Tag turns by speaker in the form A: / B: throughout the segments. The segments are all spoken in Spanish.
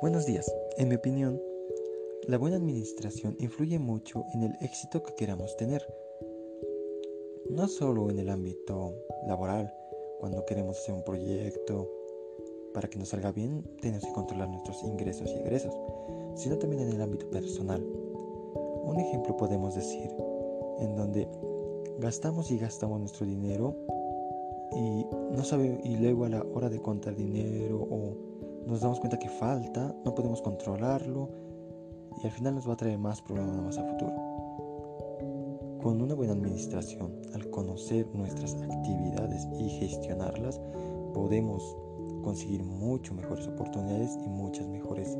A: Buenos días. En mi opinión, la buena administración influye mucho en el éxito que queramos tener. No solo en el ámbito laboral, cuando queremos hacer un proyecto, para que nos salga bien, tenemos que controlar nuestros ingresos y egresos, sino también en el ámbito personal. Un ejemplo podemos decir, en donde gastamos y gastamos nuestro dinero y no sabe y luego a la hora de contar dinero o nos damos cuenta que falta, no podemos controlarlo y al final nos va a traer más problemas más a futuro. Con una buena administración, al conocer nuestras actividades y gestionarlas, podemos conseguir mucho mejores oportunidades y muchas mejores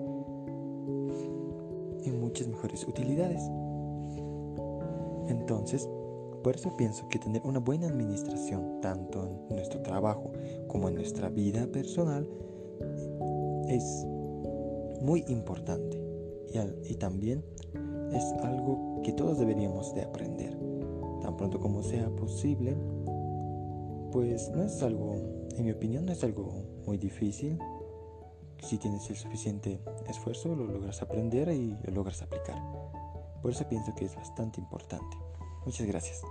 A: y muchas mejores utilidades. Entonces, por eso pienso que tener una buena administración tanto en nuestro trabajo como en nuestra vida personal es muy importante y, también es algo que todos deberíamos de aprender. Tan pronto como sea posible, pues no es algo, en mi opinión, no es algo muy difícil. Si tienes el suficiente esfuerzo, lo logras aprender y lo logras aplicar. Por eso pienso que es bastante importante. Muchas gracias.